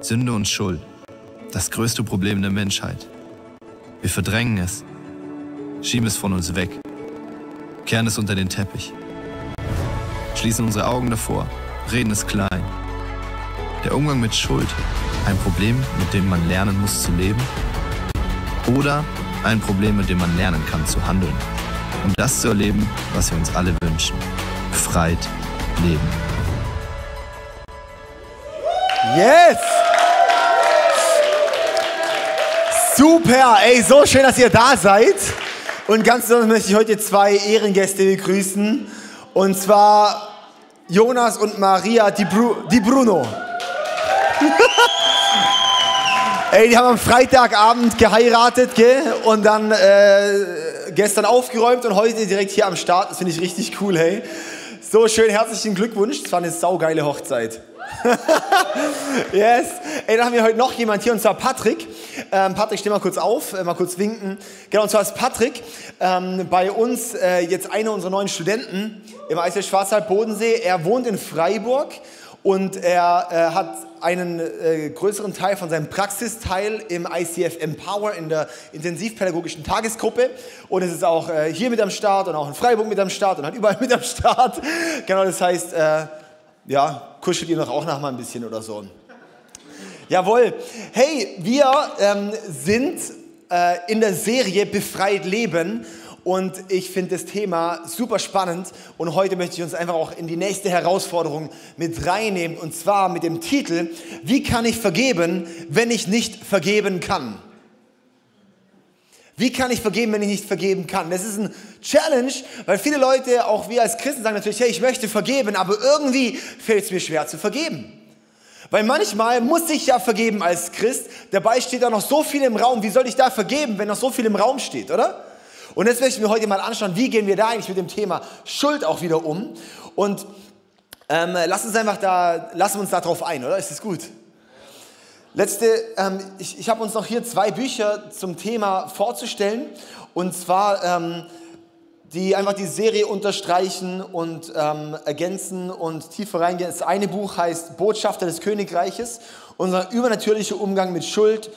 Sünde und Schuld, das größte Problem der Menschheit. Wir verdrängen es, schieben es von uns weg, kehren es unter den Teppich, schließen unsere Augen davor, reden es klein. Der Umgang mit Schuld, ein Problem, mit dem man lernen muss zu leben, oder ein Problem, mit dem man lernen kann zu handeln, um das zu erleben, was wir uns alle wünschen. Befreit leben. Yes! Super, ey, so schön, dass ihr da seid. Und ganz besonders möchte ich heute zwei Ehrengäste begrüßen. Und zwar Jonas und Maria Di, Bru Di Bruno. ey, die haben am Freitagabend geheiratet, gell? Und dann äh, gestern aufgeräumt und heute direkt hier am Start. Das finde ich richtig cool, hey. So schön, herzlichen Glückwunsch. Es war eine saugeile Hochzeit. yes. Ey, dann haben wir heute noch jemand hier und zwar Patrick. Ähm, Patrick, steh mal kurz auf, äh, mal kurz winken. Genau, und zwar ist Patrick ähm, bei uns äh, jetzt einer unserer neuen Studenten im ICF Schwarzwald Bodensee. Er wohnt in Freiburg und er äh, hat einen äh, größeren Teil von seinem Praxisteil im ICF Empower in der intensivpädagogischen Tagesgruppe und es ist auch äh, hier mit am Start und auch in Freiburg mit am Start und hat überall mit am Start. Genau, das heißt, äh, ja, kuschelt ihr noch auch noch mal ein bisschen oder so. Jawohl. Hey, wir ähm, sind äh, in der Serie Befreit Leben und ich finde das Thema super spannend und heute möchte ich uns einfach auch in die nächste Herausforderung mit reinnehmen und zwar mit dem Titel, wie kann ich vergeben, wenn ich nicht vergeben kann? Wie kann ich vergeben, wenn ich nicht vergeben kann? Das ist ein Challenge, weil viele Leute, auch wir als Christen, sagen natürlich, hey, ich möchte vergeben, aber irgendwie fällt es mir schwer zu vergeben. Weil manchmal muss ich ja vergeben als Christ, dabei steht da noch so viel im Raum. Wie soll ich da vergeben, wenn noch so viel im Raum steht, oder? Und jetzt möchte ich mir heute mal anschauen, wie gehen wir da eigentlich mit dem Thema Schuld auch wieder um. Und ähm, lass uns einfach da, lassen wir uns da drauf ein, oder? Ist das gut? Letzte, ähm, ich, ich habe uns noch hier zwei Bücher zum Thema vorzustellen. Und zwar, ähm, die einfach die Serie unterstreichen und ähm, ergänzen und tiefer reingehen. Das eine Buch heißt Botschafter des Königreiches, unser übernatürlicher Umgang mit Schuld,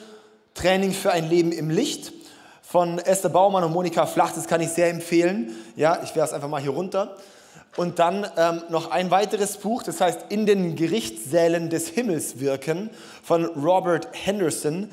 Training für ein Leben im Licht von Esther Baumann und Monika Flach. Das kann ich sehr empfehlen. Ja, ich werfe es einfach mal hier runter. Und dann ähm, noch ein weiteres Buch, das heißt In den Gerichtssälen des Himmels wirken von Robert Henderson.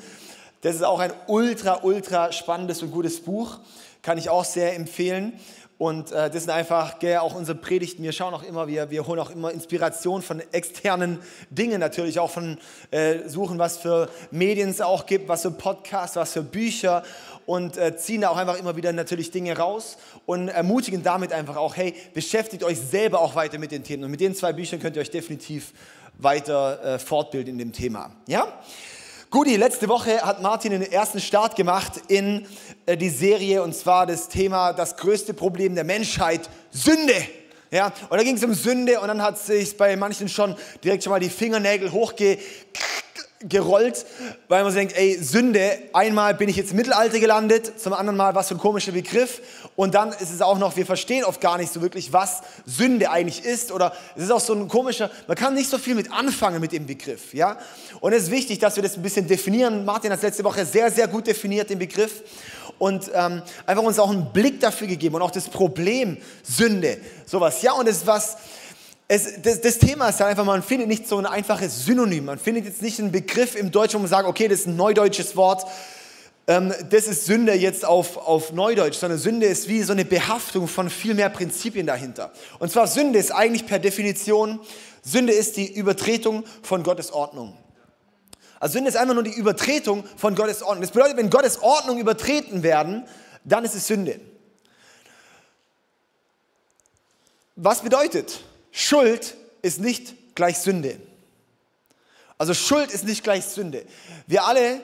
Das ist auch ein ultra, ultra spannendes und gutes Buch. Kann ich auch sehr empfehlen. Und äh, das sind einfach gell, auch unsere Predigten. Wir schauen auch immer, wir, wir holen auch immer Inspiration von externen Dingen, natürlich auch von äh, suchen, was für Medien es auch gibt, was für Podcasts, was für Bücher und äh, ziehen da auch einfach immer wieder natürlich Dinge raus und ermutigen damit einfach auch, hey, beschäftigt euch selber auch weiter mit den Themen. Und mit den zwei Büchern könnt ihr euch definitiv weiter äh, fortbilden in dem Thema. Ja? Guti, letzte Woche hat Martin den ersten Start gemacht in äh, die Serie und zwar das Thema das größte Problem der Menschheit, Sünde. Ja, und da ging es um Sünde und dann hat sich bei manchen schon direkt schon mal die Fingernägel hochge gerollt, weil man denkt, ey, Sünde, einmal bin ich jetzt im Mittelalter gelandet, zum anderen Mal, was für ein komischer Begriff. Und dann ist es auch noch, wir verstehen oft gar nicht so wirklich, was Sünde eigentlich ist. Oder es ist auch so ein komischer, man kann nicht so viel mit anfangen mit dem Begriff. Ja? Und es ist wichtig, dass wir das ein bisschen definieren. Martin hat letzte Woche sehr, sehr gut definiert, den Begriff. Und ähm, einfach uns auch einen Blick dafür gegeben und auch das Problem Sünde. Sowas. Ja, und es ist was, es, das, das, Thema ist ja einfach, man findet nicht so ein einfaches Synonym. Man findet jetzt nicht einen Begriff im Deutschen, wo man sagt, okay, das ist ein neudeutsches Wort. Ähm, das ist Sünde jetzt auf, auf Neudeutsch, sondern Sünde ist wie so eine Behaftung von viel mehr Prinzipien dahinter. Und zwar Sünde ist eigentlich per Definition, Sünde ist die Übertretung von Gottes Ordnung. Also Sünde ist einfach nur die Übertretung von Gottes Ordnung. Das bedeutet, wenn Gottes Ordnung übertreten werden, dann ist es Sünde. Was bedeutet? Schuld ist nicht gleich Sünde. Also Schuld ist nicht gleich Sünde. Wir alle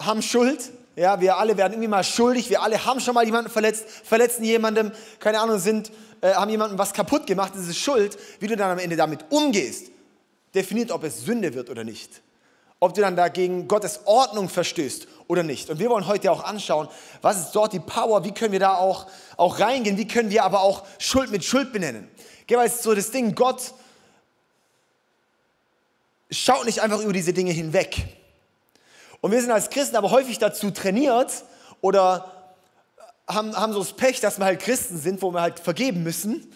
haben Schuld. Ja, wir alle werden irgendwie mal schuldig. Wir alle haben schon mal jemanden verletzt, verletzen jemandem, keine Ahnung, sind, äh, haben jemandem was kaputt gemacht. Das ist Schuld. Wie du dann am Ende damit umgehst, definiert, ob es Sünde wird oder nicht. Ob du dann dagegen Gottes Ordnung verstößt oder nicht. Und wir wollen heute auch anschauen, was ist dort die Power, wie können wir da auch, auch reingehen, wie können wir aber auch Schuld mit Schuld benennen. Geh, weil es so das Ding, Gott schaut nicht einfach über diese Dinge hinweg. Und wir sind als Christen aber häufig dazu trainiert oder haben, haben so das Pech, dass wir halt Christen sind, wo wir halt vergeben müssen,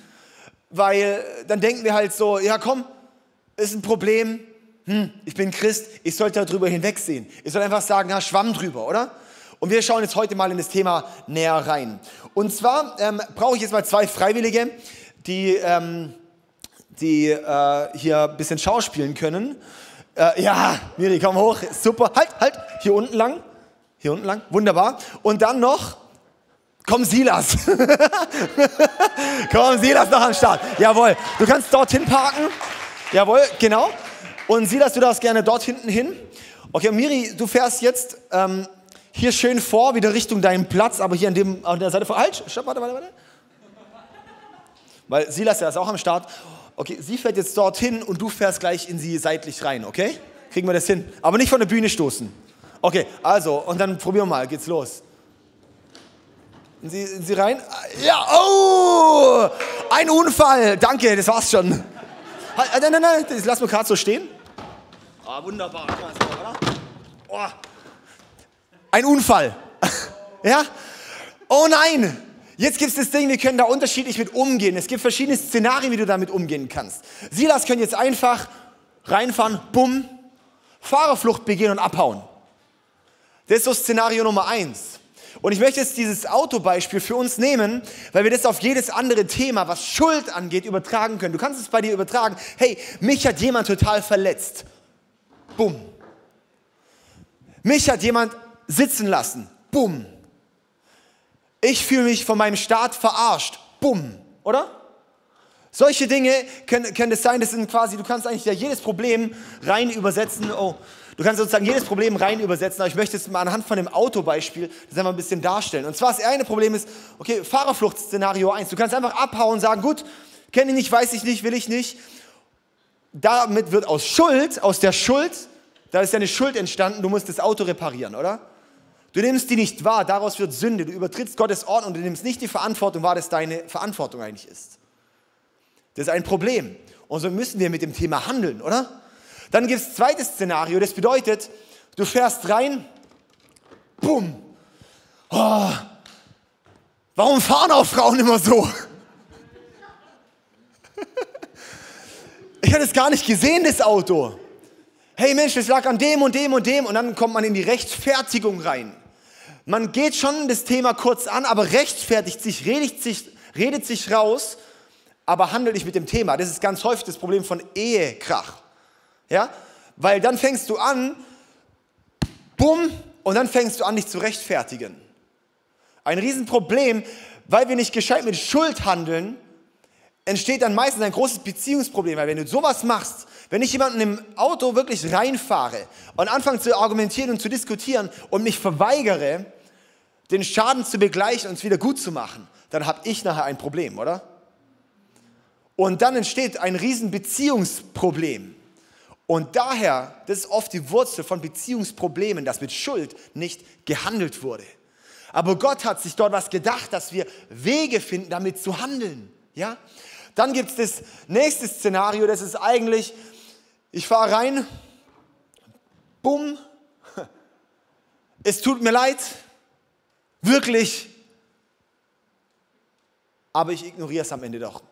weil dann denken wir halt so, ja komm, ist ein Problem, hm, ich bin Christ, ich sollte darüber hinwegsehen. Ich soll einfach sagen, ja, schwamm drüber, oder? Und wir schauen jetzt heute mal in das Thema näher rein. Und zwar ähm, brauche ich jetzt mal zwei Freiwillige, die, ähm, die äh, hier ein bisschen schauspielen können. Äh, ja, Miri, komm hoch, super. Halt, halt, hier unten lang. Hier unten lang, wunderbar. Und dann noch, komm Silas. komm Silas noch am Start. Jawohl, du kannst dorthin parken. Jawohl, genau. Und Silas, du darfst gerne dort hinten hin. Okay, Miri, du fährst jetzt ähm, hier schön vor, wieder Richtung deinen Platz, aber hier an, dem, an der Seite vor. Halt, stopp, warte, warte, warte. Weil Silas ja ist auch am Start. Okay, sie fährt jetzt dorthin und du fährst gleich in sie seitlich rein, okay? Kriegen wir das hin? Aber nicht von der Bühne stoßen. Okay, also, und dann probieren wir mal, geht's los. In sie, sie rein. Ja, oh! Ein Unfall! Danke, das war's schon. Halt, nein, nein, nein, das lass mal gerade so stehen. Ah, wunderbar. Oh. Ein Unfall. ja? Oh nein! Jetzt gibt es das Ding, wir können da unterschiedlich mit umgehen. Es gibt verschiedene Szenarien, wie du damit umgehen kannst. Silas können jetzt einfach reinfahren, bumm, Fahrerflucht begehen und abhauen. Das ist so Szenario Nummer eins. Und ich möchte jetzt dieses Autobeispiel für uns nehmen, weil wir das auf jedes andere Thema, was Schuld angeht, übertragen können. Du kannst es bei dir übertragen. Hey, mich hat jemand total verletzt. Bumm. Mich hat jemand sitzen lassen. Bumm. Ich fühle mich von meinem Staat verarscht. Bumm. Oder? Solche Dinge können, können es sein, das sind quasi, du kannst eigentlich ja jedes Problem rein übersetzen. Oh, du kannst sozusagen jedes Problem rein übersetzen, aber ich möchte es mal anhand von dem Autobeispiel das einfach ein bisschen darstellen. Und zwar das eine Problem ist, okay, Fahrerflucht-Szenario 1. Du kannst einfach abhauen und sagen, gut, kenne ich nicht, weiß ich nicht, will ich nicht. Damit wird aus Schuld, aus der Schuld, da ist ja eine Schuld entstanden, du musst das Auto reparieren, oder? Du nimmst die nicht wahr, daraus wird Sünde. Du übertrittst Gottes Ordnung, du nimmst nicht die Verantwortung wahr, dass deine Verantwortung eigentlich ist. Das ist ein Problem. Und so müssen wir mit dem Thema handeln, oder? Dann gibt es zweites Szenario, das bedeutet, du fährst rein, bumm. Oh, warum fahren auch Frauen immer so? Ich hatte es gar nicht gesehen, das Auto. Hey Mensch, das lag an dem und dem und dem und dann kommt man in die Rechtfertigung rein. Man geht schon das Thema kurz an, aber rechtfertigt sich, redet sich, redet sich raus aber handel nicht mit dem Thema. Das ist ganz häufig das Problem von Ehekrach. Ja? Weil dann fängst du an, bumm, und dann fängst du an, dich zu rechtfertigen. Ein Riesenproblem, weil wir nicht gescheit mit Schuld handeln, entsteht dann meistens ein großes Beziehungsproblem. Weil wenn du sowas machst, wenn ich jemanden im Auto wirklich reinfahre und anfange zu argumentieren und zu diskutieren und mich verweigere, den Schaden zu begleichen und es wieder gut zu machen, dann habe ich nachher ein Problem, oder? Und dann entsteht ein riesen Beziehungsproblem. Und daher, das ist oft die Wurzel von Beziehungsproblemen, dass mit Schuld nicht gehandelt wurde. Aber Gott hat sich dort was gedacht, dass wir Wege finden, damit zu handeln. Ja? Dann gibt es das nächste Szenario, das ist eigentlich, ich fahre rein, bumm, es tut mir leid, wirklich, aber ich ignoriere es am Ende doch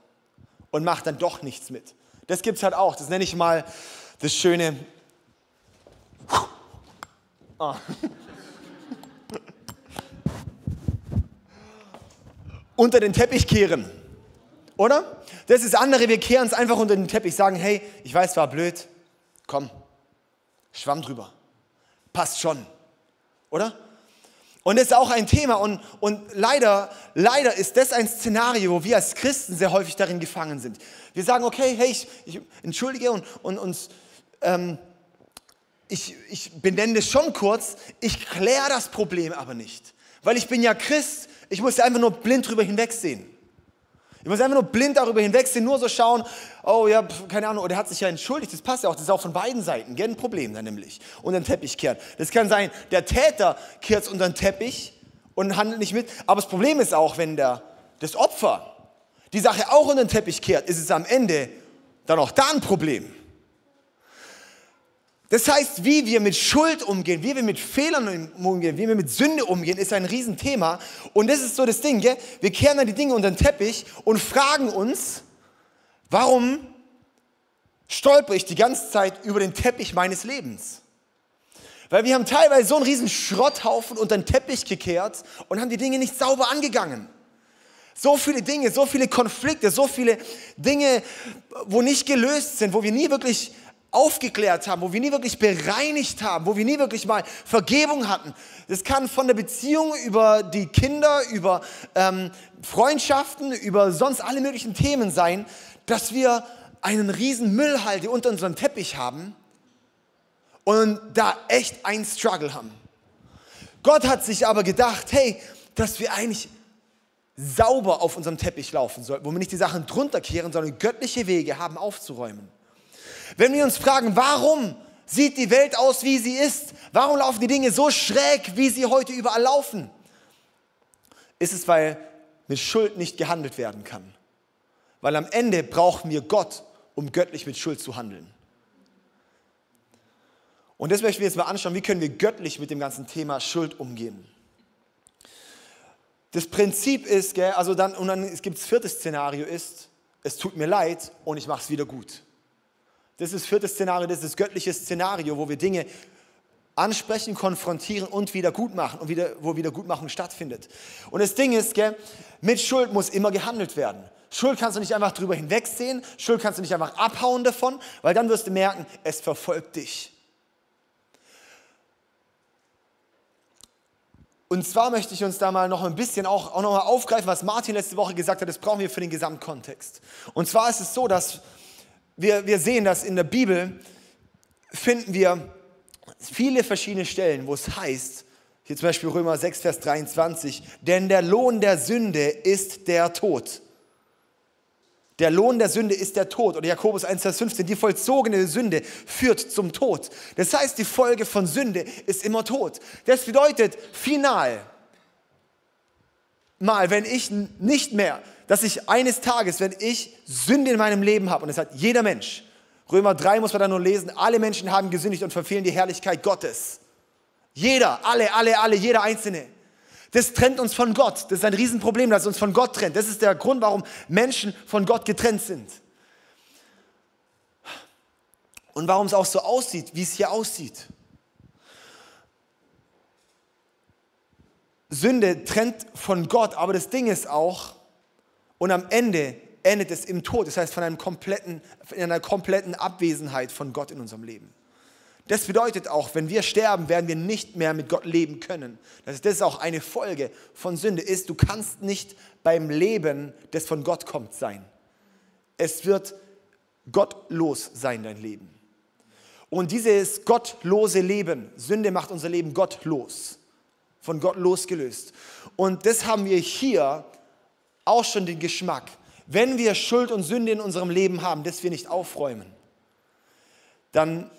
und macht dann doch nichts mit. Das gibt es halt auch. Das nenne ich mal das schöne. Oh. unter den Teppich kehren. Oder? Das ist andere, wir kehren es einfach unter den Teppich, sagen, hey, ich weiß, war blöd, komm, schwamm drüber. Passt schon. Oder? Und das ist auch ein Thema und, und leider, leider ist das ein Szenario, wo wir als Christen sehr häufig darin gefangen sind. Wir sagen, okay, hey, ich, ich entschuldige und, und uns, ähm, ich, ich benenne das schon kurz, ich kläre das Problem aber nicht. Weil ich bin ja Christ, ich muss einfach nur blind drüber hinwegsehen. Ich muss einfach nur blind darüber hinwegsehen, nur so schauen, oh ja, keine Ahnung, der hat sich ja entschuldigt, das passt ja auch, das ist auch von beiden Seiten, gell, ein Problem dann nämlich, unter den Teppich kehren. Das kann sein, der Täter kehrt unter den Teppich und handelt nicht mit, aber das Problem ist auch, wenn der, das Opfer die Sache auch unter den Teppich kehrt, ist es am Ende dann auch da ein Problem. Das heißt, wie wir mit Schuld umgehen, wie wir mit Fehlern umgehen, wie wir mit Sünde umgehen, ist ein Riesenthema. Und das ist so das Ding, gell? wir kehren dann die Dinge unter den Teppich und fragen uns, warum stolper ich die ganze Zeit über den Teppich meines Lebens? Weil wir haben teilweise so einen riesen Schrotthaufen unter den Teppich gekehrt und haben die Dinge nicht sauber angegangen. So viele Dinge, so viele Konflikte, so viele Dinge, wo nicht gelöst sind, wo wir nie wirklich aufgeklärt haben, wo wir nie wirklich bereinigt haben, wo wir nie wirklich mal Vergebung hatten. Das kann von der Beziehung über die Kinder, über ähm, Freundschaften, über sonst alle möglichen Themen sein, dass wir einen riesen Müllhalde unter unserem Teppich haben und da echt einen Struggle haben. Gott hat sich aber gedacht, hey, dass wir eigentlich sauber auf unserem Teppich laufen sollten, wo wir nicht die Sachen drunter kehren, sondern göttliche Wege haben aufzuräumen. Wenn wir uns fragen, warum sieht die Welt aus, wie sie ist? Warum laufen die Dinge so schräg, wie sie heute überall laufen? Ist es, weil mit Schuld nicht gehandelt werden kann. Weil am Ende brauchen wir Gott, um göttlich mit Schuld zu handeln. Und das möchten wir jetzt mal anschauen, wie können wir göttlich mit dem ganzen Thema Schuld umgehen. Das Prinzip ist, gell, also dann, und dann gibt es viertes Szenario ist, es tut mir leid und ich mache es wieder gut. Das ist das vierte Szenario, das ist das göttliche Szenario, wo wir Dinge ansprechen, konfrontieren und wieder gut machen und wieder, wo Wiedergutmachung stattfindet. Und das Ding ist, gell, mit Schuld muss immer gehandelt werden. Schuld kannst du nicht einfach drüber hinwegsehen, Schuld kannst du nicht einfach abhauen davon, weil dann wirst du merken, es verfolgt dich. Und zwar möchte ich uns da mal noch ein bisschen auch, auch noch mal aufgreifen, was Martin letzte Woche gesagt hat, das brauchen wir für den Gesamtkontext. Und zwar ist es so, dass wir, wir sehen dass in der Bibel, finden wir viele verschiedene Stellen, wo es heißt, hier zum Beispiel Römer 6, Vers 23, denn der Lohn der Sünde ist der Tod. Der Lohn der Sünde ist der Tod. Oder Jakobus 1, Vers 15, die vollzogene Sünde führt zum Tod. Das heißt, die Folge von Sünde ist immer Tod. Das bedeutet final, mal, wenn ich nicht mehr dass ich eines Tages, wenn ich Sünde in meinem Leben habe, und das hat jeder Mensch, Römer 3 muss man da nur lesen, alle Menschen haben gesündigt und verfehlen die Herrlichkeit Gottes. Jeder, alle, alle, alle, jeder Einzelne. Das trennt uns von Gott. Das ist ein Riesenproblem, das uns von Gott trennt. Das ist der Grund, warum Menschen von Gott getrennt sind. Und warum es auch so aussieht, wie es hier aussieht. Sünde trennt von Gott, aber das Ding ist auch, und am Ende endet es im Tod, das heißt von, einem kompletten, in einer kompletten Abwesenheit von Gott in unserem Leben. Das bedeutet auch, wenn wir sterben, werden wir nicht mehr mit Gott leben können. Das ist, das ist auch eine Folge von Sünde, ist, du kannst nicht beim Leben, das von Gott kommt, sein. Es wird gottlos sein, dein Leben. Und dieses gottlose Leben, Sünde macht unser Leben gottlos, von Gott losgelöst. Und das haben wir hier auch schon den Geschmack, wenn wir Schuld und Sünde in unserem Leben haben, das wir nicht aufräumen, dann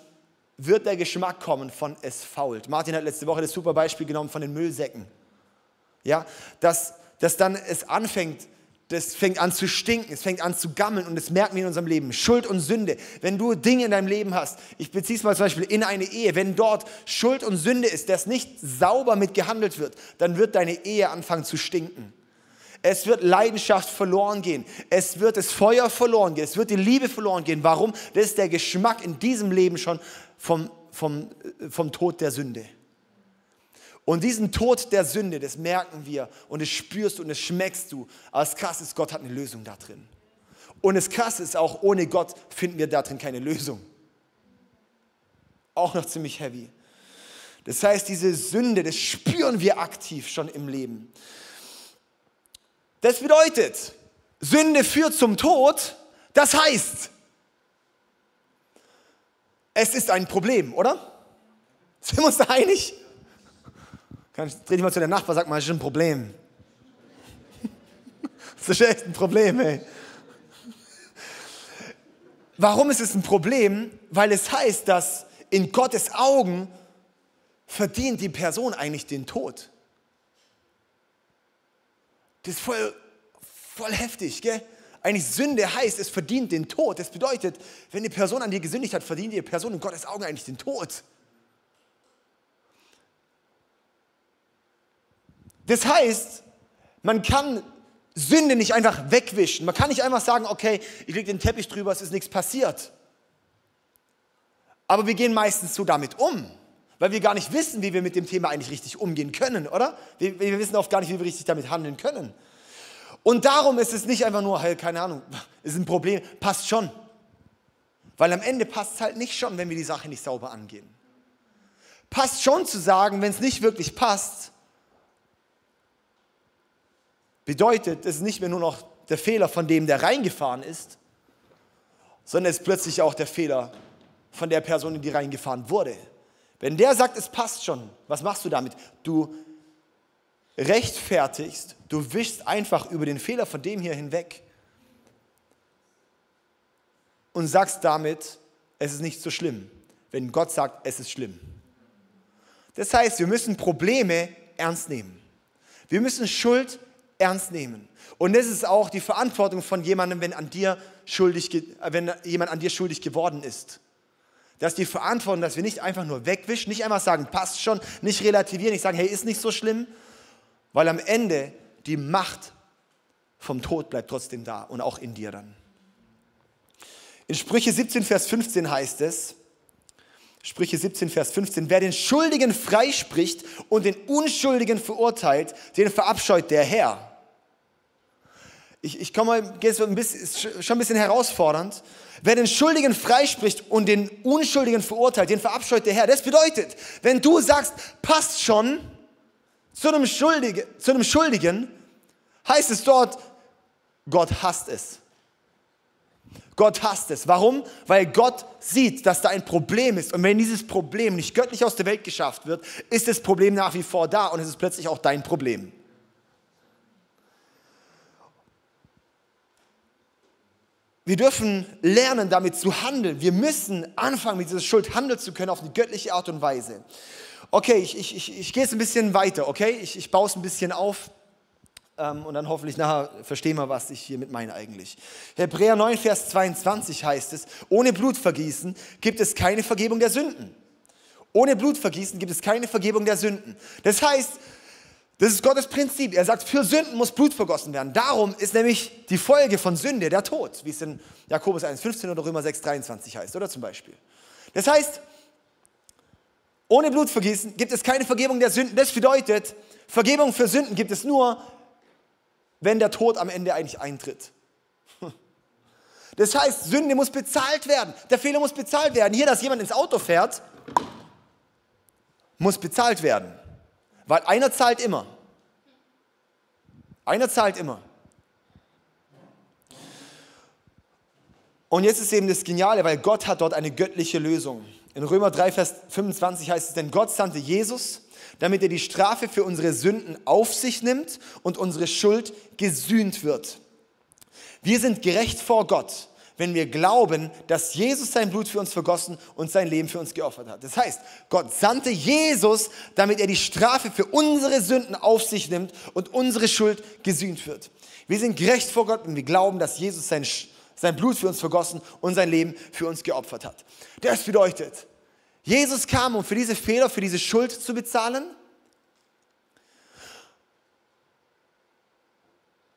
wird der Geschmack kommen von es fault. Martin hat letzte Woche das super Beispiel genommen von den Müllsäcken. Ja, dass, dass dann es anfängt, das fängt an zu stinken, es fängt an zu gammeln und das merken wir in unserem Leben. Schuld und Sünde. Wenn du Dinge in deinem Leben hast, ich beziehe es mal zum Beispiel in eine Ehe, wenn dort Schuld und Sünde ist, dass nicht sauber mit gehandelt wird, dann wird deine Ehe anfangen zu stinken. Es wird Leidenschaft verloren gehen. Es wird das Feuer verloren gehen. Es wird die Liebe verloren gehen. Warum? Das ist der Geschmack in diesem Leben schon vom, vom, vom Tod der Sünde. Und diesen Tod der Sünde, das merken wir und das spürst du und das schmeckst du. Aber das Krasse ist, Gott hat eine Lösung da drin. Und das Krasse ist auch, ohne Gott finden wir da drin keine Lösung. Auch noch ziemlich heavy. Das heißt, diese Sünde, das spüren wir aktiv schon im Leben. Das bedeutet, Sünde führt zum Tod. Das heißt, es ist ein Problem, oder? Sind wir uns da einig? Ich, dreh dich mal zu der Nachbar, sag mal, es ist ein Problem. Das ist echt ein Problem, ey. Warum ist es ein Problem? Weil es heißt, dass in Gottes Augen verdient die Person eigentlich den Tod. Das ist voll, voll heftig, gell? Eigentlich Sünde heißt, es verdient den Tod. Das bedeutet, wenn eine Person an dir gesündigt hat, verdient die Person in Gottes Augen eigentlich den Tod. Das heißt, man kann Sünde nicht einfach wegwischen. Man kann nicht einfach sagen, okay, ich lege den Teppich drüber, es ist nichts passiert. Aber wir gehen meistens so damit um, weil wir gar nicht wissen, wie wir mit dem Thema eigentlich richtig umgehen können, oder? Wir, wir wissen oft gar nicht, wie wir richtig damit handeln können. Und darum ist es nicht einfach nur, hey, keine Ahnung, ist ein Problem, passt schon. Weil am Ende passt es halt nicht schon, wenn wir die Sache nicht sauber angehen. Passt schon zu sagen, wenn es nicht wirklich passt, bedeutet, es ist nicht mehr nur noch der Fehler von dem, der reingefahren ist, sondern es ist plötzlich auch der Fehler von der Person, in die reingefahren wurde. Wenn der sagt, es passt schon, was machst du damit? Du rechtfertigst, du wischst einfach über den Fehler von dem hier hinweg und sagst damit, es ist nicht so schlimm, wenn Gott sagt, es ist schlimm. Das heißt, wir müssen Probleme ernst nehmen. Wir müssen Schuld ernst nehmen. Und das ist auch die Verantwortung von jemandem, wenn, an dir schuldig, wenn jemand an dir schuldig geworden ist. Das ist die Verantwortung, dass wir nicht einfach nur wegwischen, nicht einfach sagen, passt schon, nicht relativieren, nicht sagen, hey, ist nicht so schlimm, weil am Ende die Macht vom Tod bleibt trotzdem da und auch in dir dann. In Sprüche 17, Vers 15 heißt es, Sprüche 17, Vers 15, wer den Schuldigen freispricht und den Unschuldigen verurteilt, den verabscheut der Herr ich, ich komme, bisschen, ist schon ein bisschen herausfordernd. Wer den Schuldigen freispricht und den Unschuldigen verurteilt, den verabscheut der Herr. Das bedeutet, wenn du sagst, passt schon zu einem, Schuldige, zu einem Schuldigen, heißt es dort, Gott hasst es. Gott hasst es. Warum? Weil Gott sieht, dass da ein Problem ist. Und wenn dieses Problem nicht göttlich aus der Welt geschafft wird, ist das Problem nach wie vor da und es ist plötzlich auch dein Problem. Wir dürfen lernen, damit zu handeln. Wir müssen anfangen, mit dieser Schuld handeln zu können auf eine göttliche Art und Weise. Okay, ich, ich, ich, ich gehe jetzt ein bisschen weiter, okay? Ich, ich baue es ein bisschen auf ähm, und dann hoffentlich nachher verstehen wir, was ich hiermit meine eigentlich. Hebräer 9, Vers 22 heißt es, ohne Blutvergießen gibt es keine Vergebung der Sünden. Ohne Blutvergießen gibt es keine Vergebung der Sünden. Das heißt, das ist Gottes Prinzip. Er sagt, für Sünden muss Blut vergossen werden. Darum ist nämlich die Folge von Sünde der Tod, wie es in Jakobus 1,15 oder Römer 6,23 heißt, oder zum Beispiel. Das heißt, ohne Blutvergießen gibt es keine Vergebung der Sünden. Das bedeutet, Vergebung für Sünden gibt es nur, wenn der Tod am Ende eigentlich eintritt. Das heißt, Sünde muss bezahlt werden. Der Fehler muss bezahlt werden. Hier, dass jemand ins Auto fährt, muss bezahlt werden. Weil einer zahlt immer. Einer zahlt immer. Und jetzt ist eben das Geniale, weil Gott hat dort eine göttliche Lösung. In Römer 3, Vers 25 heißt es, denn Gott sandte Jesus, damit er die Strafe für unsere Sünden auf sich nimmt und unsere Schuld gesühnt wird. Wir sind gerecht vor Gott, wenn wir glauben, dass Jesus sein Blut für uns vergossen und sein Leben für uns geopfert hat. Das heißt, Gott sandte Jesus, damit er die Strafe für unsere Sünden auf sich nimmt und unsere Schuld gesühnt wird. Wir sind gerecht vor Gott, wenn wir glauben, dass Jesus sein, sein Blut für uns vergossen und sein Leben für uns geopfert hat. Das bedeutet, Jesus kam, um für diese Fehler, für diese Schuld zu bezahlen.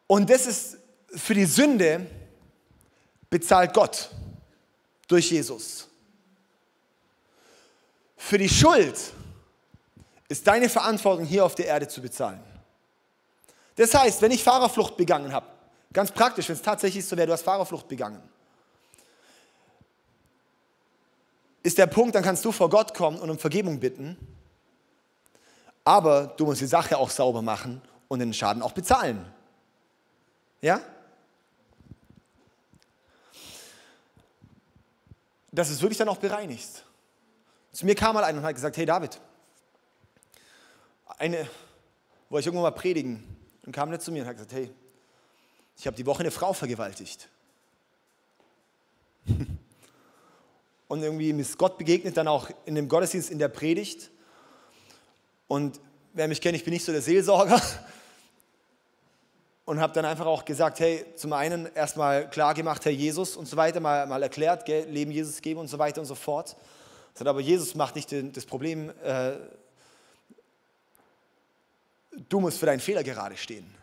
Und das ist für die Sünde bezahlt Gott durch Jesus. Für die Schuld ist deine Verantwortung hier auf der Erde zu bezahlen. Das heißt, wenn ich Fahrerflucht begangen habe, ganz praktisch, wenn es tatsächlich so wäre, du hast Fahrerflucht begangen, ist der Punkt, dann kannst du vor Gott kommen und um Vergebung bitten, aber du musst die Sache auch sauber machen und den Schaden auch bezahlen. Ja? Dass es wirklich dann auch bereinigst. Zu mir kam mal einer und hat gesagt, hey David, eine, wollte ich irgendwo mal predigen und kam nicht zu mir und hat gesagt, hey, ich habe die Woche eine Frau vergewaltigt. und irgendwie ist Gott begegnet, dann auch in dem Gottesdienst, in der Predigt. Und wer mich kennt, ich bin nicht so der Seelsorger. Und habe dann einfach auch gesagt, hey, zum einen erstmal klar gemacht, Herr Jesus und so weiter, mal, mal erklärt, gell, Leben Jesus geben und so weiter und so fort. Sagt aber Jesus macht nicht das Problem, äh, du musst für deinen Fehler gerade stehen.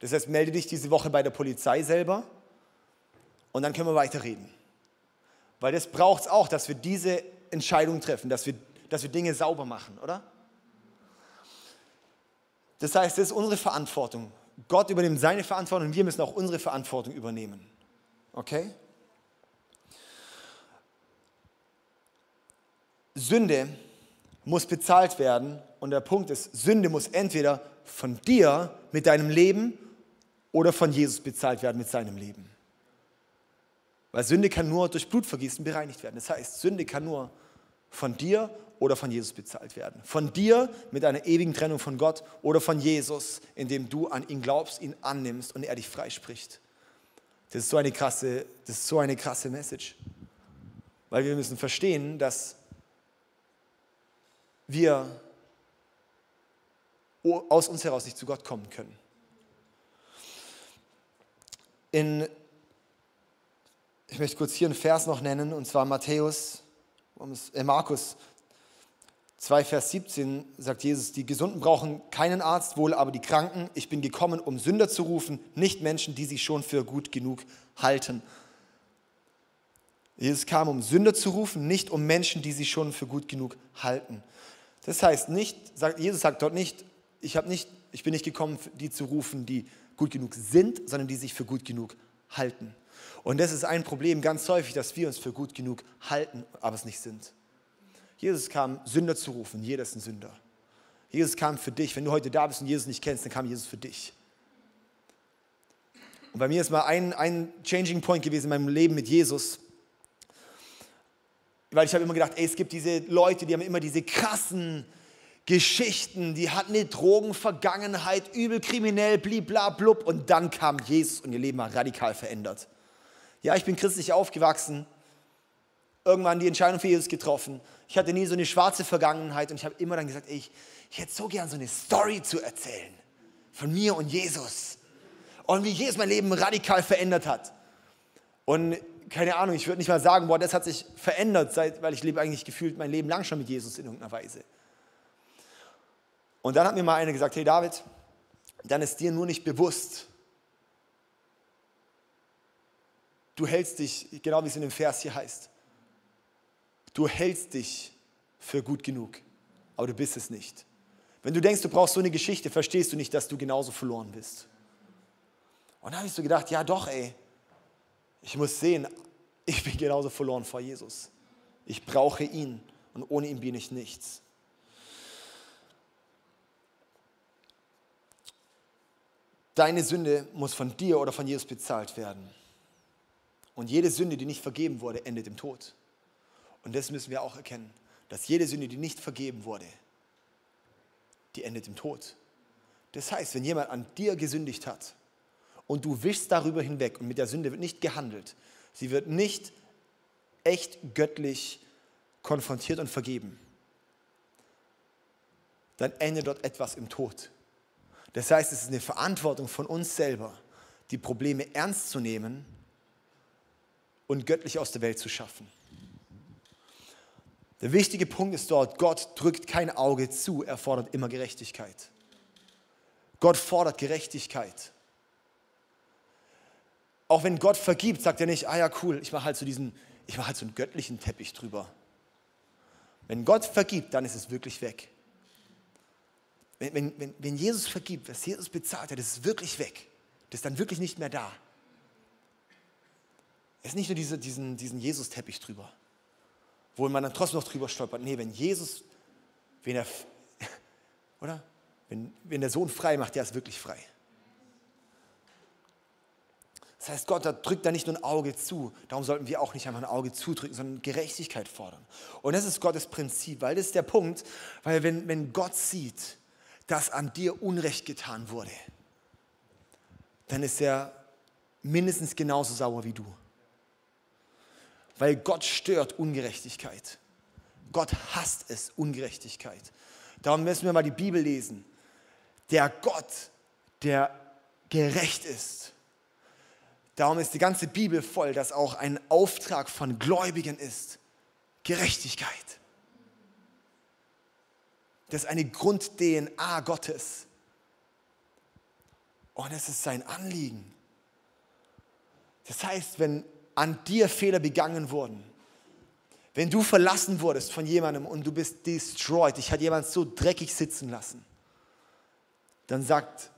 Das heißt, melde dich diese Woche bei der Polizei selber und dann können wir weiterreden. Weil das braucht es auch, dass wir diese Entscheidung treffen, dass wir, dass wir Dinge sauber machen, oder? Das heißt, es ist unsere Verantwortung. Gott übernimmt seine Verantwortung und wir müssen auch unsere Verantwortung übernehmen. Okay? Sünde muss bezahlt werden und der Punkt ist, Sünde muss entweder von dir mit deinem Leben oder von Jesus bezahlt werden mit seinem Leben. Weil Sünde kann nur durch Blutvergießen bereinigt werden. Das heißt, Sünde kann nur von dir oder von Jesus bezahlt werden. Von dir mit einer ewigen Trennung von Gott oder von Jesus, indem du an ihn glaubst, ihn annimmst und er dich freispricht. Das ist so eine krasse, das ist so eine krasse Message. Weil wir müssen verstehen, dass wir aus uns heraus nicht zu Gott kommen können. In, ich möchte kurz hier einen Vers noch nennen, und zwar Matthäus, äh Markus 2, Vers 17 sagt Jesus, die Gesunden brauchen keinen Arzt, wohl aber die Kranken. Ich bin gekommen, um Sünder zu rufen, nicht Menschen, die sich schon für gut genug halten. Jesus kam, um Sünder zu rufen, nicht um Menschen, die sich schon für gut genug halten. Das heißt nicht, Jesus sagt dort nicht, ich, nicht, ich bin nicht gekommen, die zu rufen, die gut genug sind, sondern die sich für gut genug halten. Und das ist ein Problem ganz häufig, dass wir uns für gut genug halten, aber es nicht sind. Jesus kam, Sünder zu rufen. Jeder ist ein Sünder. Jesus kam für dich. Wenn du heute da bist und Jesus nicht kennst, dann kam Jesus für dich. Und bei mir ist mal ein, ein Changing Point gewesen in meinem Leben mit Jesus. Weil ich habe immer gedacht, ey, es gibt diese Leute, die haben immer diese krassen Geschichten, die hatten eine Drogenvergangenheit, übel kriminell, blibla. Und dann kam Jesus und ihr Leben war radikal verändert. Ja, ich bin christlich aufgewachsen, irgendwann die Entscheidung für Jesus getroffen. Ich hatte nie so eine schwarze Vergangenheit und ich habe immer dann gesagt, ey, ich, ich hätte so gern so eine Story zu erzählen von mir und Jesus und wie Jesus mein Leben radikal verändert hat. Und keine Ahnung, ich würde nicht mal sagen, boah, das hat sich verändert, seit, weil ich lebe eigentlich gefühlt mein Leben lang schon mit Jesus in irgendeiner Weise. Und dann hat mir mal einer gesagt, hey David, dann ist dir nur nicht bewusst, du hältst dich, genau wie es in dem Vers hier heißt, du hältst dich für gut genug, aber du bist es nicht. Wenn du denkst, du brauchst so eine Geschichte, verstehst du nicht, dass du genauso verloren bist. Und dann habe ich so gedacht, ja doch, ey, ich muss sehen, ich bin genauso verloren vor Jesus. Ich brauche ihn und ohne ihn bin ich nichts. Deine Sünde muss von dir oder von Jesus bezahlt werden. Und jede Sünde, die nicht vergeben wurde, endet im Tod. Und das müssen wir auch erkennen, dass jede Sünde, die nicht vergeben wurde, die endet im Tod. Das heißt, wenn jemand an dir gesündigt hat und du wischst darüber hinweg und mit der Sünde wird nicht gehandelt, sie wird nicht echt göttlich konfrontiert und vergeben, dann endet dort etwas im Tod. Das heißt, es ist eine Verantwortung von uns selber, die Probleme ernst zu nehmen und göttlich aus der Welt zu schaffen. Der wichtige Punkt ist dort, Gott drückt kein Auge zu, er fordert immer Gerechtigkeit. Gott fordert Gerechtigkeit. Auch wenn Gott vergibt, sagt er nicht, ah ja cool, ich mache halt so diesen, halt so einen göttlichen Teppich drüber. Wenn Gott vergibt, dann ist es wirklich weg. Wenn, wenn, wenn, Jesus vergibt, was Jesus bezahlt hat, ist wirklich weg. Das ist dann wirklich nicht mehr da. Es ist nicht nur diese, diesen, diesen Jesus-Teppich drüber, wo man dann trotzdem noch drüber stolpert. Nee, wenn Jesus, wenn er, oder? Wenn, wenn der Sohn frei macht, der ist wirklich frei. Das heißt, Gott drückt da nicht nur ein Auge zu. Darum sollten wir auch nicht einfach ein Auge zudrücken, sondern Gerechtigkeit fordern. Und das ist Gottes Prinzip, weil das ist der Punkt, weil wenn, wenn Gott sieht, dass an dir Unrecht getan wurde, dann ist er mindestens genauso sauer wie du. Weil Gott stört Ungerechtigkeit. Gott hasst es, Ungerechtigkeit. Darum müssen wir mal die Bibel lesen. Der Gott, der gerecht ist. Darum ist die ganze Bibel voll, dass auch ein Auftrag von Gläubigen ist. Gerechtigkeit. Das ist eine Grund-DNA Gottes. Und es ist sein Anliegen. Das heißt, wenn an dir Fehler begangen wurden, wenn du verlassen wurdest von jemandem und du bist destroyed, dich hat jemand so dreckig sitzen lassen, dann sagt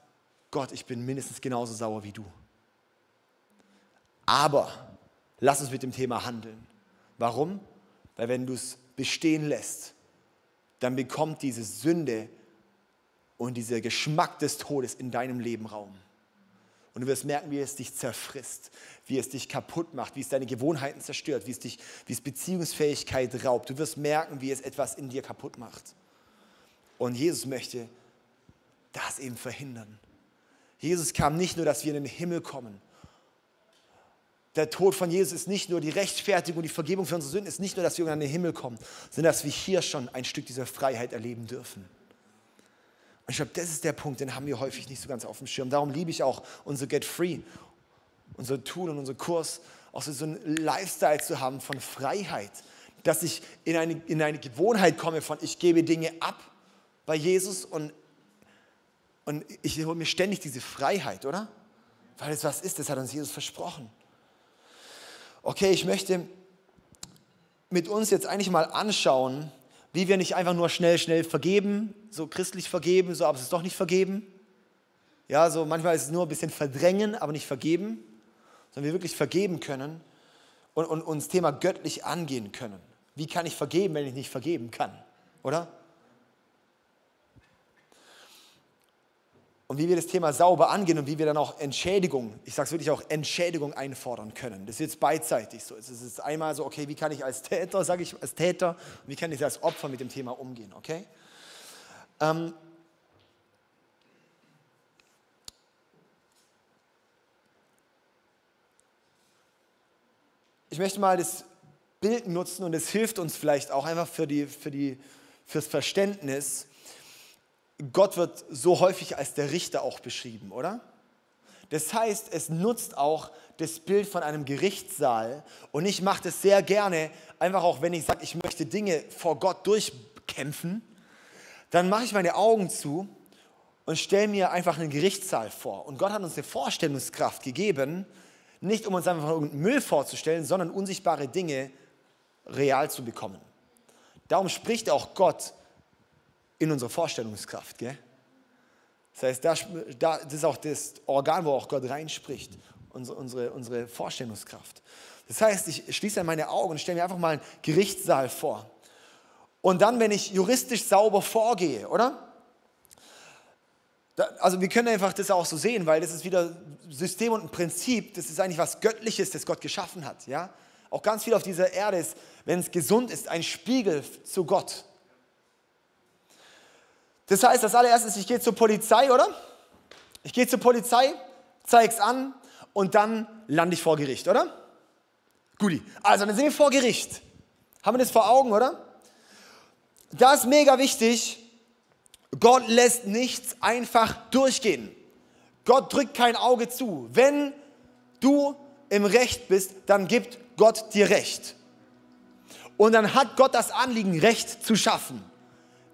Gott, ich bin mindestens genauso sauer wie du. Aber lass uns mit dem Thema handeln. Warum? Weil wenn du es bestehen lässt, dann bekommt diese Sünde und dieser Geschmack des Todes in deinem Leben Raum. Und du wirst merken, wie es dich zerfrisst, wie es dich kaputt macht, wie es deine Gewohnheiten zerstört, wie es, dich, wie es Beziehungsfähigkeit raubt. Du wirst merken, wie es etwas in dir kaputt macht. Und Jesus möchte das eben verhindern. Jesus kam nicht nur, dass wir in den Himmel kommen. Der Tod von Jesus ist nicht nur die Rechtfertigung, die Vergebung für unsere Sünden, ist nicht nur, dass wir in den Himmel kommen, sondern dass wir hier schon ein Stück dieser Freiheit erleben dürfen. Und ich glaube, das ist der Punkt, den haben wir häufig nicht so ganz auf dem Schirm. Darum liebe ich auch unser Get Free, unser Tool und unser Kurs, auch so einen Lifestyle zu haben von Freiheit. Dass ich in eine, in eine Gewohnheit komme von, ich gebe Dinge ab bei Jesus und, und ich hole mir ständig diese Freiheit, oder? Weil es was ist, das hat uns Jesus versprochen. Okay, ich möchte mit uns jetzt eigentlich mal anschauen, wie wir nicht einfach nur schnell, schnell vergeben, so christlich vergeben, so aber es ist doch nicht vergeben. Ja, so manchmal ist es nur ein bisschen verdrängen, aber nicht vergeben, sondern wir wirklich vergeben können und, und uns Thema göttlich angehen können. Wie kann ich vergeben, wenn ich nicht vergeben kann? Oder? Und wie wir das Thema sauber angehen und wie wir dann auch Entschädigung, ich sage es wirklich auch Entschädigung einfordern können. Das ist jetzt beidseitig so. Es ist einmal so, okay, wie kann ich als Täter, sage ich als Täter, wie kann ich als Opfer mit dem Thema umgehen, okay? Ähm, ich möchte mal das Bild nutzen und es hilft uns vielleicht auch einfach für die, für die, fürs Verständnis, Gott wird so häufig als der Richter auch beschrieben, oder? Das heißt, es nutzt auch das Bild von einem Gerichtssaal und ich mache das sehr gerne, einfach auch wenn ich sage, ich möchte Dinge vor Gott durchkämpfen, dann mache ich meine Augen zu und stelle mir einfach einen Gerichtssaal vor. Und Gott hat uns eine Vorstellungskraft gegeben, nicht um uns einfach irgendeinen Müll vorzustellen, sondern unsichtbare Dinge real zu bekommen. Darum spricht auch Gott in unserer Vorstellungskraft. Gell? Das heißt, da, da, das ist auch das Organ, wo auch Gott reinspricht, unsere, unsere, unsere Vorstellungskraft. Das heißt, ich schließe meine Augen und stelle mir einfach mal einen Gerichtssaal vor. Und dann, wenn ich juristisch sauber vorgehe, oder? Also wir können einfach das auch so sehen, weil das ist wieder System und ein Prinzip, das ist eigentlich was Göttliches, das Gott geschaffen hat. Ja? Auch ganz viel auf dieser Erde ist, wenn es gesund ist, ein Spiegel zu Gott. Das heißt, das allererstes, ich gehe zur Polizei, oder? Ich gehe zur Polizei, zeige es an und dann lande ich vor Gericht, oder? Guti. Also, dann sind wir vor Gericht. Haben wir das vor Augen, oder? Das ist mega wichtig. Gott lässt nichts einfach durchgehen. Gott drückt kein Auge zu. Wenn du im Recht bist, dann gibt Gott dir Recht. Und dann hat Gott das Anliegen, Recht zu schaffen.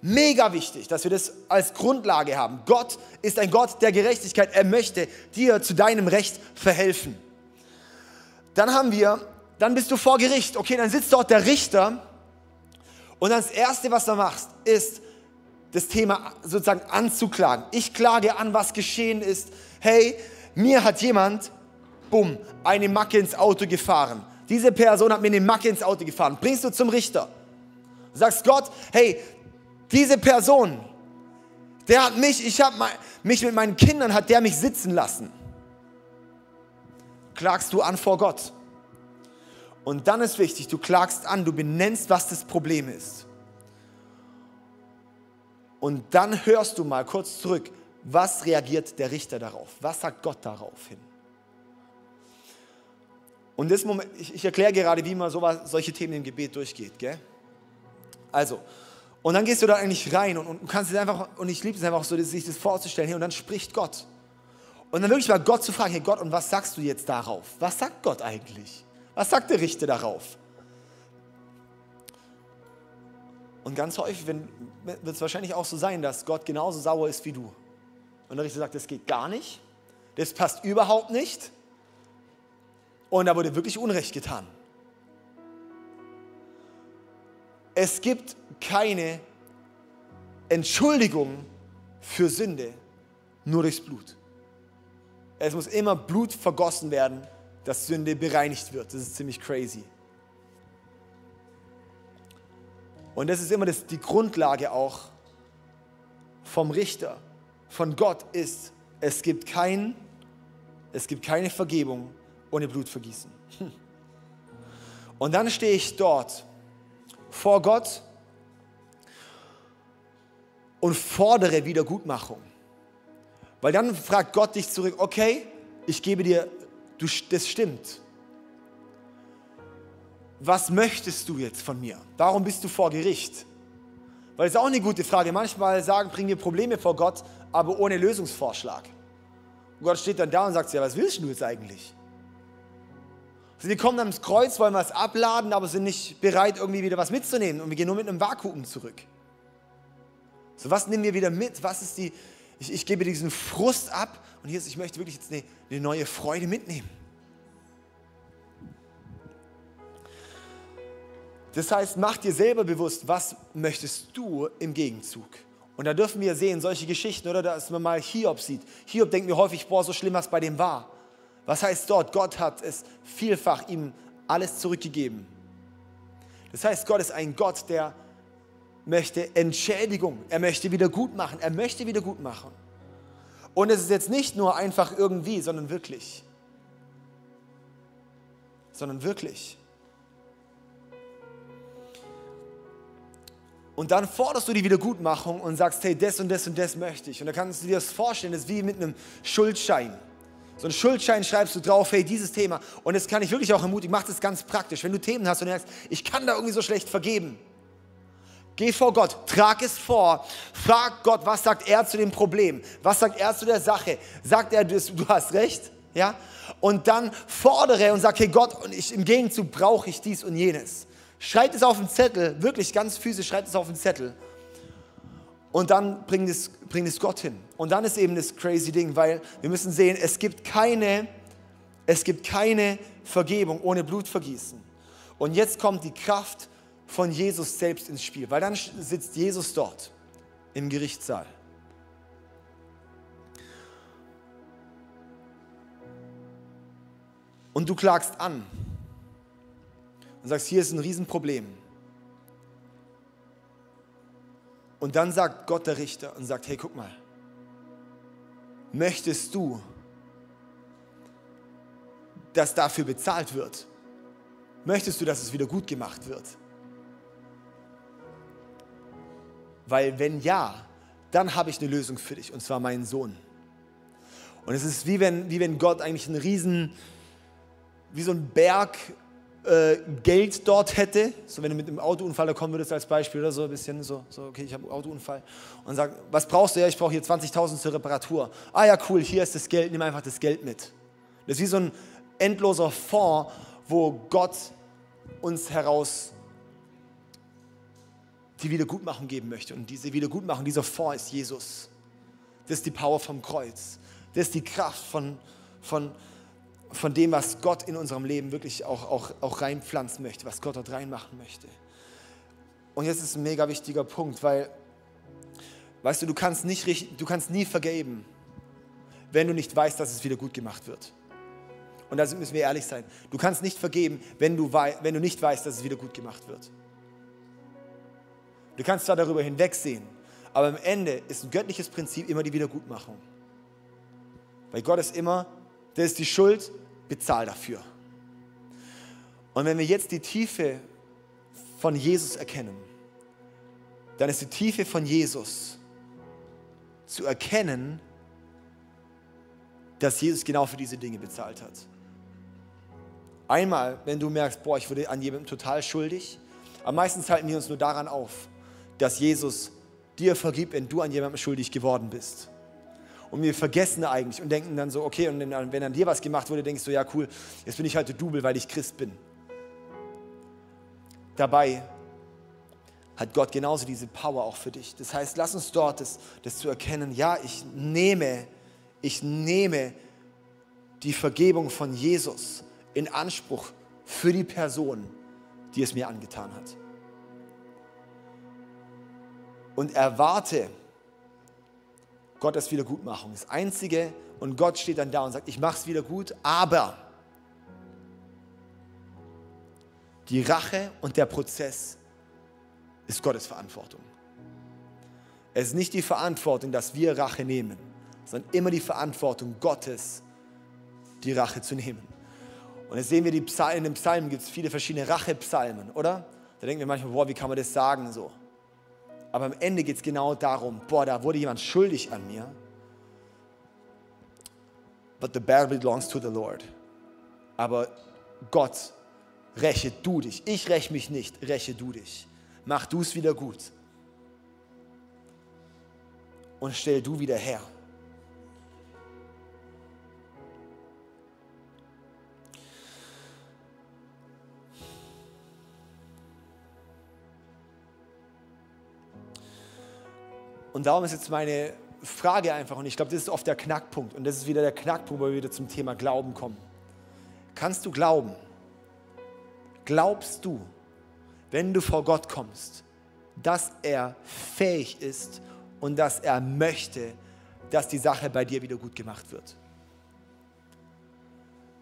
Mega wichtig, dass wir das als Grundlage haben. Gott ist ein Gott der Gerechtigkeit. Er möchte dir zu deinem Recht verhelfen. Dann haben wir, dann bist du vor Gericht. Okay, dann sitzt dort der Richter. Und das Erste, was du machst, ist, das Thema sozusagen anzuklagen. Ich klage an, was geschehen ist. Hey, mir hat jemand, bumm, eine Macke ins Auto gefahren. Diese Person hat mir eine Macke ins Auto gefahren. Bringst du zum Richter. Du sagst Gott, hey, diese Person, der hat mich, ich habe mich mit meinen Kindern, hat der mich sitzen lassen. Klagst du an vor Gott. Und dann ist wichtig, du klagst an, du benennst, was das Problem ist. Und dann hörst du mal kurz zurück, was reagiert der Richter darauf? Was sagt Gott darauf hin? Und das Moment, ich, ich erkläre gerade, wie man sowas, solche Themen im Gebet durchgeht. Gell? Also, und dann gehst du da eigentlich rein und, und kannst es einfach, und ich liebe es einfach so, sich das vorzustellen, hier, und dann spricht Gott. Und Und dann wirklich mal Gott zu fragen, hey Gott, und was sagst du jetzt darauf? Was sagt Gott eigentlich? Was sagt der Richter darauf? Und ganz häufig wird es wahrscheinlich auch so sein, dass Gott genauso sauer ist wie du. Und der Richter sagt, das geht gar nicht, das passt überhaupt nicht. Und da wurde wirklich Unrecht getan. Es gibt keine Entschuldigung für Sünde, nur durchs Blut. Es muss immer Blut vergossen werden, dass Sünde bereinigt wird. Das ist ziemlich crazy. Und das ist immer das, die Grundlage auch vom Richter, von Gott ist, es gibt, kein, es gibt keine Vergebung ohne Blutvergießen. Und dann stehe ich dort vor Gott und fordere Wiedergutmachung. Weil dann fragt Gott dich zurück, okay, ich gebe dir, du, das stimmt. Was möchtest du jetzt von mir? Warum bist du vor Gericht? Weil es ist auch eine gute Frage. Manchmal sagen, bringen wir Probleme vor Gott, aber ohne Lösungsvorschlag. Und Gott steht dann da und sagt, ja, was willst du jetzt eigentlich? Sie kommen ans Kreuz, wollen was abladen, aber sind nicht bereit, irgendwie wieder was mitzunehmen. Und wir gehen nur mit einem Vakuum zurück. So, was nehmen wir wieder mit? Was ist die, ich, ich gebe diesen Frust ab und hier ist, ich möchte wirklich jetzt eine, eine neue Freude mitnehmen. Das heißt, mach dir selber bewusst, was möchtest du im Gegenzug? Und da dürfen wir sehen, solche Geschichten, oder dass man mal Hiob sieht. Hiob denkt mir häufig, boah, so schlimm, was bei dem war. Was heißt dort? Gott hat es vielfach ihm alles zurückgegeben. Das heißt, Gott ist ein Gott, der möchte Entschädigung, er möchte wieder gut machen, er möchte wieder gut machen. Und es ist jetzt nicht nur einfach irgendwie, sondern wirklich. Sondern wirklich. Und dann forderst du die Wiedergutmachung und sagst, hey, das und das und das möchte ich. Und da kannst du dir das vorstellen, das ist wie mit einem Schuldschein. So einen Schuldschein schreibst du drauf, hey, dieses Thema. Und das kann ich wirklich auch ermutigen, mach das ganz praktisch. Wenn du Themen hast und merkst, ich kann da irgendwie so schlecht vergeben. Geh vor Gott, trag es vor, frag Gott, was sagt er zu dem Problem? Was sagt er zu der Sache? Sagt er, du hast recht? Ja? Und dann fordere und sag, hey Gott, und ich, im Gegenzug brauche ich dies und jenes. Schreib es auf den Zettel, wirklich ganz physisch, schreib es auf den Zettel. Und dann bring es, bring es Gott hin. Und dann ist eben das crazy Ding, weil wir müssen sehen, es gibt keine, es gibt keine Vergebung ohne Blutvergießen. Und jetzt kommt die Kraft von Jesus selbst ins Spiel, weil dann sitzt Jesus dort im Gerichtssaal. Und du klagst an und sagst, hier ist ein Riesenproblem. Und dann sagt Gott der Richter und sagt, hey, guck mal, möchtest du, dass dafür bezahlt wird? Möchtest du, dass es wieder gut gemacht wird? Weil wenn ja, dann habe ich eine Lösung für dich, und zwar meinen Sohn. Und es ist wie wenn, wie wenn Gott eigentlich einen riesen, wie so ein Berg äh, Geld dort hätte, so wenn du mit einem Autounfall da kommen würdest als Beispiel oder so ein bisschen so, so okay, ich habe einen Autounfall und sag, was brauchst du? Ja, ich brauche hier 20.000 zur Reparatur. Ah ja, cool, hier ist das Geld, nimm einfach das Geld mit. Das ist wie so ein endloser Fonds, wo Gott uns heraus die Wiedergutmachung geben möchte. Und diese Wiedergutmachung, dieser Fonds ist Jesus. Das ist die Power vom Kreuz. Das ist die Kraft von, von, von dem, was Gott in unserem Leben wirklich auch, auch, auch reinpflanzen möchte, was Gott dort reinmachen möchte. Und jetzt ist ein mega wichtiger Punkt, weil, weißt du, du kannst, nicht, du kannst nie vergeben, wenn du nicht weißt, dass es wieder gut gemacht wird. Und da müssen wir ehrlich sein. Du kannst nicht vergeben, wenn du, wenn du nicht weißt, dass es wieder gut gemacht wird. Du kannst zwar darüber hinwegsehen, aber am Ende ist ein göttliches Prinzip immer die Wiedergutmachung. Weil Gott ist immer der ist die Schuld, bezahl dafür. Und wenn wir jetzt die Tiefe von Jesus erkennen, dann ist die Tiefe von Jesus zu erkennen, dass Jesus genau für diese Dinge bezahlt hat. Einmal, wenn du merkst, boah, ich wurde an jemandem total schuldig, aber meistens halten wir uns nur daran auf, dass Jesus dir vergibt, wenn du an jemandem schuldig geworden bist. Und wir vergessen eigentlich und denken dann so, okay, und wenn an dir was gemacht wurde, denkst du, ja cool, jetzt bin ich heute Double, weil ich Christ bin. Dabei hat Gott genauso diese Power auch für dich. Das heißt, lass uns dort das, das zu erkennen, ja, ich nehme, ich nehme die Vergebung von Jesus in Anspruch für die Person, die es mir angetan hat. Und erwarte Gottes Wiedergutmachung. Das Einzige, und Gott steht dann da und sagt, ich mache es wieder gut, aber die Rache und der Prozess ist Gottes Verantwortung. Es ist nicht die Verantwortung, dass wir Rache nehmen, sondern immer die Verantwortung Gottes, die Rache zu nehmen. Und jetzt sehen wir die Psalmen, in den Psalmen gibt es viele verschiedene Rachepsalmen, oder? Da denken wir manchmal, boah, wie kann man das sagen so? Aber am Ende geht es genau darum, boah, da wurde jemand schuldig an mir. But the battle belongs to the Lord. Aber Gott, räche du dich. Ich räche mich nicht, räche du dich. Mach du es wieder gut. Und stell du wieder her. Und darum ist jetzt meine Frage einfach, und ich glaube, das ist oft der Knackpunkt, und das ist wieder der Knackpunkt, wo wir wieder zum Thema Glauben kommen. Kannst du glauben? Glaubst du, wenn du vor Gott kommst, dass er fähig ist und dass er möchte, dass die Sache bei dir wieder gut gemacht wird?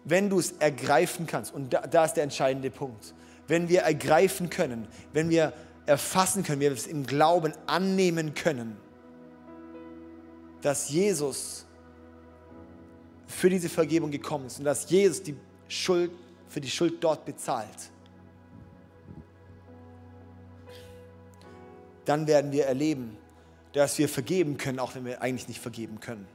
Wenn du es ergreifen kannst, und da, da ist der entscheidende Punkt, wenn wir ergreifen können, wenn wir erfassen können, wir es im Glauben annehmen können, dass Jesus für diese Vergebung gekommen ist und dass Jesus die Schuld für die Schuld dort bezahlt, dann werden wir erleben, dass wir vergeben können, auch wenn wir eigentlich nicht vergeben können.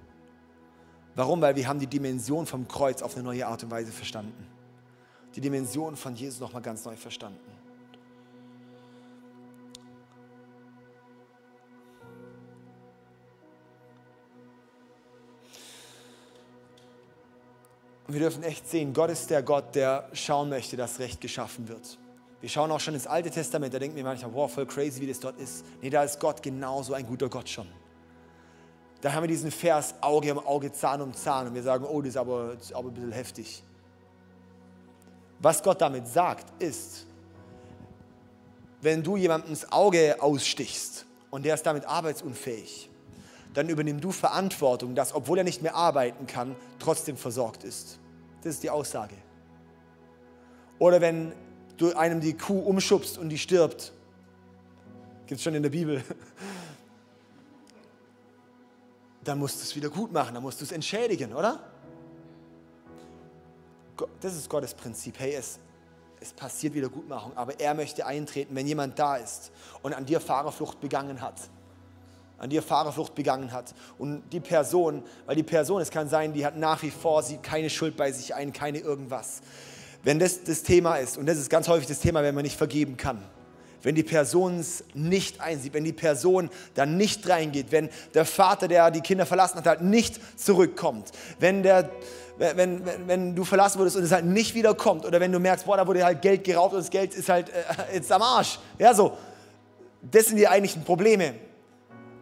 Warum? Weil wir haben die Dimension vom Kreuz auf eine neue Art und Weise verstanden. Die Dimension von Jesus nochmal ganz neu verstanden. Und wir dürfen echt sehen, Gott ist der Gott, der schauen möchte, dass Recht geschaffen wird. Wir schauen auch schon ins Alte Testament, da denken wir manchmal, wow, voll crazy, wie das dort ist. Nee, da ist Gott genauso ein guter Gott schon. Da haben wir diesen Vers Auge um Auge, Zahn um Zahn und wir sagen, oh, das ist aber, das ist aber ein bisschen heftig. Was Gott damit sagt, ist, wenn du jemandem ins Auge ausstichst und der ist damit arbeitsunfähig, dann übernimm du Verantwortung, dass, obwohl er nicht mehr arbeiten kann, trotzdem versorgt ist. Das ist die Aussage. Oder wenn du einem die Kuh umschubst und die stirbt, gibt es schon in der Bibel, dann musst du es wieder gut machen, dann musst du es entschädigen, oder? Das ist Gottes Prinzip. Hey, es, es passiert Wiedergutmachung, aber er möchte eintreten, wenn jemand da ist und an dir Fahrerflucht begangen hat an dir Fahrerflucht begangen hat. Und die Person, weil die Person, es kann sein, die hat nach wie vor sie keine Schuld bei sich ein, keine irgendwas. Wenn das das Thema ist, und das ist ganz häufig das Thema, wenn man nicht vergeben kann, wenn die Person es nicht einsieht, wenn die Person da nicht reingeht, wenn der Vater, der die Kinder verlassen hat, halt nicht zurückkommt, wenn, der, wenn, wenn, wenn du verlassen wurdest und es halt nicht wiederkommt oder wenn du merkst, boah, da wurde halt Geld geraubt und das Geld ist halt äh, jetzt am Arsch. Ja, so. Das sind die eigentlichen Probleme.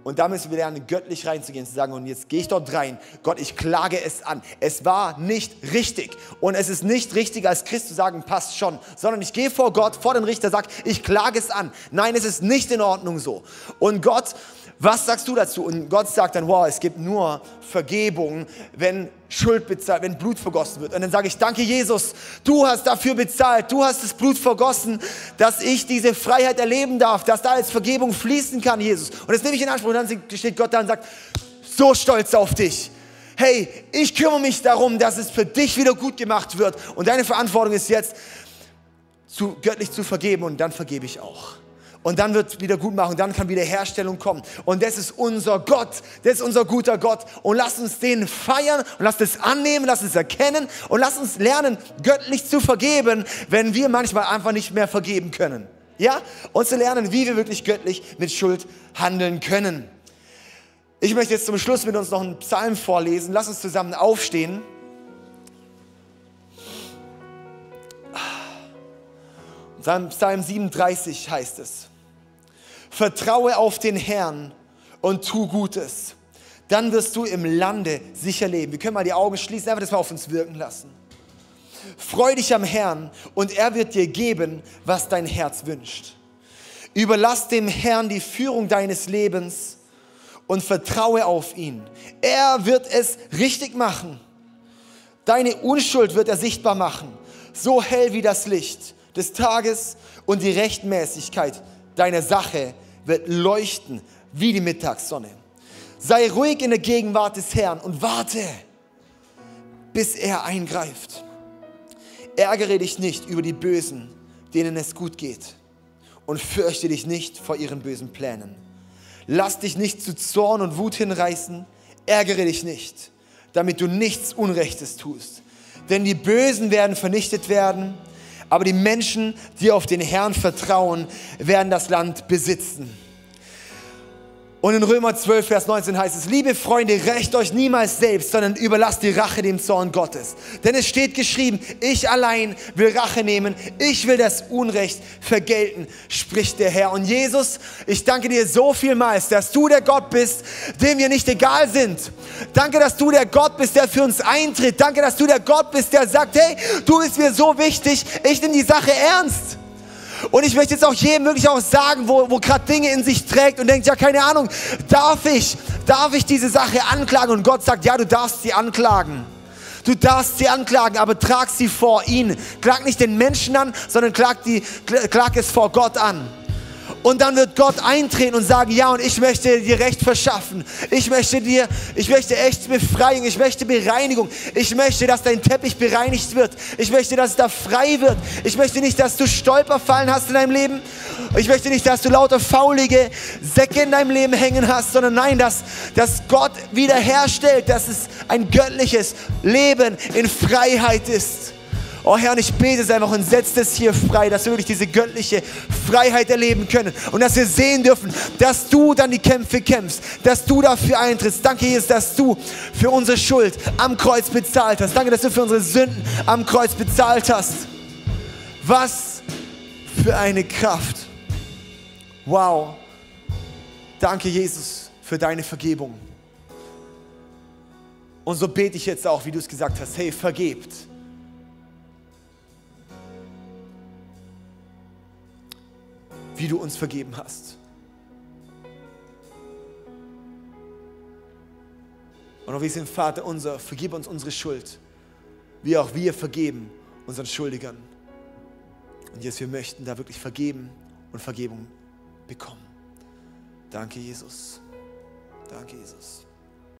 Und da müssen wir lernen, göttlich reinzugehen, zu sagen, und jetzt gehe ich dort rein. Gott, ich klage es an. Es war nicht richtig. Und es ist nicht richtig, als Christ zu sagen, passt schon. Sondern ich gehe vor Gott, vor den Richter, sage, ich klage es an. Nein, es ist nicht in Ordnung so. Und Gott was sagst du dazu? Und Gott sagt dann, wow, es gibt nur Vergebung, wenn Schuld bezahlt, wenn Blut vergossen wird. Und dann sage ich, danke Jesus, du hast dafür bezahlt, du hast das Blut vergossen, dass ich diese Freiheit erleben darf, dass da als Vergebung fließen kann, Jesus. Und das nehme ich in Anspruch. Und dann steht Gott da und sagt, so stolz auf dich. Hey, ich kümmere mich darum, dass es für dich wieder gut gemacht wird. Und deine Verantwortung ist jetzt, zu, göttlich zu vergeben und dann vergebe ich auch. Und dann wird wieder gut machen, dann kann wieder Herstellung kommen. Und das ist unser Gott, das ist unser guter Gott. Und lass uns den feiern und lass es annehmen, lass es erkennen und lass uns lernen, göttlich zu vergeben, wenn wir manchmal einfach nicht mehr vergeben können. Ja? Und zu lernen, wie wir wirklich göttlich mit Schuld handeln können. Ich möchte jetzt zum Schluss mit uns noch einen Psalm vorlesen. Lass uns zusammen aufstehen. Psalm 37 heißt es. Vertraue auf den Herrn und tu Gutes. Dann wirst du im Lande sicher leben. Wir können mal die Augen schließen, einfach das mal auf uns wirken lassen. Freu dich am Herrn und er wird dir geben, was dein Herz wünscht. Überlass dem Herrn die Führung deines Lebens und vertraue auf ihn. Er wird es richtig machen. Deine Unschuld wird er sichtbar machen, so hell wie das Licht des Tages und die Rechtmäßigkeit deiner Sache wird leuchten wie die Mittagssonne. Sei ruhig in der Gegenwart des Herrn und warte, bis er eingreift. Ärgere dich nicht über die Bösen, denen es gut geht, und fürchte dich nicht vor ihren bösen Plänen. Lass dich nicht zu Zorn und Wut hinreißen, ärgere dich nicht, damit du nichts Unrechtes tust. Denn die Bösen werden vernichtet werden aber die Menschen, die auf den Herrn vertrauen, werden das Land besitzen. Und in Römer 12, Vers 19 heißt es, liebe Freunde, rächt euch niemals selbst, sondern überlasst die Rache dem Zorn Gottes. Denn es steht geschrieben, ich allein will Rache nehmen, ich will das Unrecht vergelten, spricht der Herr. Und Jesus, ich danke dir so vielmals, dass du der Gott bist, dem wir nicht egal sind. Danke, dass du der Gott bist, der für uns eintritt. Danke, dass du der Gott bist, der sagt, hey, du bist mir so wichtig, ich nehme die Sache ernst. Und ich möchte jetzt auch jedem wirklich auch sagen, wo, wo gerade Dinge in sich trägt und denkt, ja, keine Ahnung, darf ich, darf ich diese Sache anklagen? Und Gott sagt, ja, du darfst sie anklagen. Du darfst sie anklagen, aber trag sie vor ihn. Klag nicht den Menschen an, sondern klag, die, klag es vor Gott an. Und dann wird Gott eintreten und sagen, ja, und ich möchte dir Recht verschaffen. Ich möchte dir, ich möchte echt Befreiung, ich möchte Bereinigung. Ich möchte, dass dein Teppich bereinigt wird. Ich möchte, dass es da frei wird. Ich möchte nicht, dass du Stolperfallen hast in deinem Leben. Ich möchte nicht, dass du lauter faulige Säcke in deinem Leben hängen hast, sondern nein, dass, dass Gott wiederherstellt, dass es ein göttliches Leben in Freiheit ist. Oh Herr, und ich bete es einfach und setze es hier frei, dass wir wirklich diese göttliche Freiheit erleben können und dass wir sehen dürfen, dass du dann die Kämpfe kämpfst, dass du dafür eintrittst. Danke, Jesus, dass du für unsere Schuld am Kreuz bezahlt hast. Danke, dass du für unsere Sünden am Kreuz bezahlt hast. Was für eine Kraft. Wow. Danke, Jesus, für deine Vergebung. Und so bete ich jetzt auch, wie du es gesagt hast, hey, vergebt wie du uns vergeben hast. Und auch wir sind Vater unser, vergib uns unsere Schuld, wie auch wir vergeben unseren Schuldigern. Und jetzt, wir möchten da wirklich vergeben und Vergebung bekommen. Danke, Jesus. Danke, Jesus.